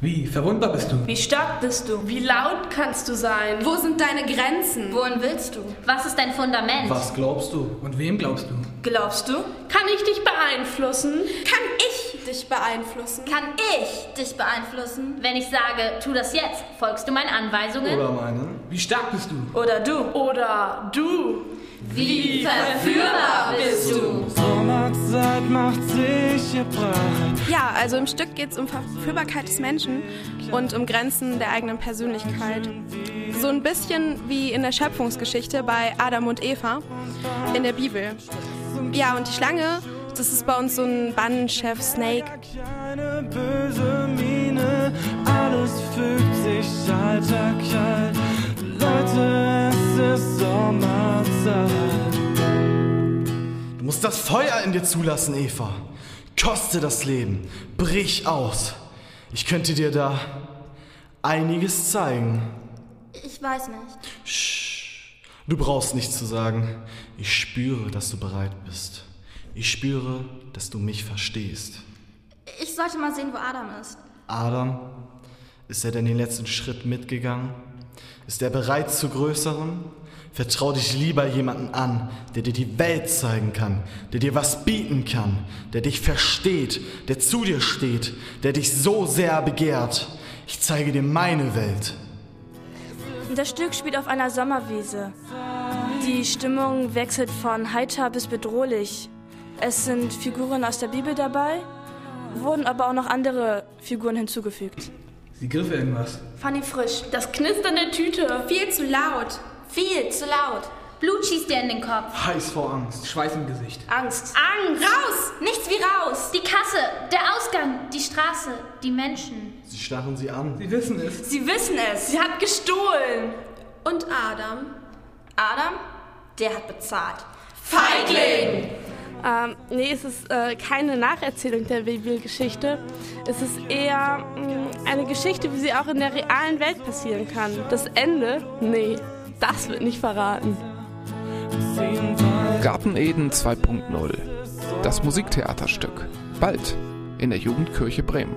Wie verwundbar bist du? Wie stark bist du? Wie laut kannst du sein? Wo sind deine Grenzen? Wohin willst du? Was ist dein Fundament? Was glaubst du? Und wem glaubst du? Glaubst du? Kann ich dich beeinflussen? Kann ich dich beeinflussen? Kann ich dich beeinflussen? Wenn ich sage, tu das jetzt, folgst du meinen Anweisungen? Oder meinen? Wie stark bist du? Oder du? Oder du? Wie verführbar bist du? Sommerzeit macht sich ihr breit. Ja, also im Stück geht es um Verführbarkeit des Menschen und um Grenzen der eigenen Persönlichkeit. So ein bisschen wie in der Schöpfungsgeschichte bei Adam und Eva in der Bibel. Ja, und die Schlange, das ist bei uns so ein Bannenchef Snake. Eine böse Miene, alles fügt sich kalt. Leute, es ist Sommerzeit. Musst das Feuer in dir zulassen, Eva. Koste das Leben. Brich aus. Ich könnte dir da einiges zeigen. Ich weiß nicht. Shh. Du brauchst nichts zu sagen. Ich spüre, dass du bereit bist. Ich spüre, dass du mich verstehst. Ich sollte mal sehen, wo Adam ist. Adam, ist er denn den letzten Schritt mitgegangen? Ist er bereit zu größeren? Vertrau dich lieber jemanden an, der dir die Welt zeigen kann, der dir was bieten kann, der dich versteht, der zu dir steht, der dich so sehr begehrt. Ich zeige dir meine Welt. Das Stück spielt auf einer Sommerwiese. Die Stimmung wechselt von heiter bis bedrohlich. Es sind Figuren aus der Bibel dabei, wurden aber auch noch andere Figuren hinzugefügt. Sie griff irgendwas. Fanny Frisch. Das Knistern der Tüte. Viel zu laut. Viel zu laut. Blut schießt dir in den Kopf. Heiß vor Angst. Schweiß im Gesicht. Angst. Angst. Raus! Nichts wie raus. Die Kasse, der Ausgang, die Straße, die Menschen. Sie starren sie an. Sie wissen es. Sie wissen es. Sie hat gestohlen. Und Adam? Adam, der hat bezahlt. Feigling! Ähm, nee, es ist äh, keine Nacherzählung der Bibelgeschichte. Es ist eher mh, eine Geschichte, wie sie auch in der realen Welt passieren kann. Das Ende? Nee, das wird nicht verraten. Garten Eden 2.0. Das Musiktheaterstück. Bald in der Jugendkirche Bremen.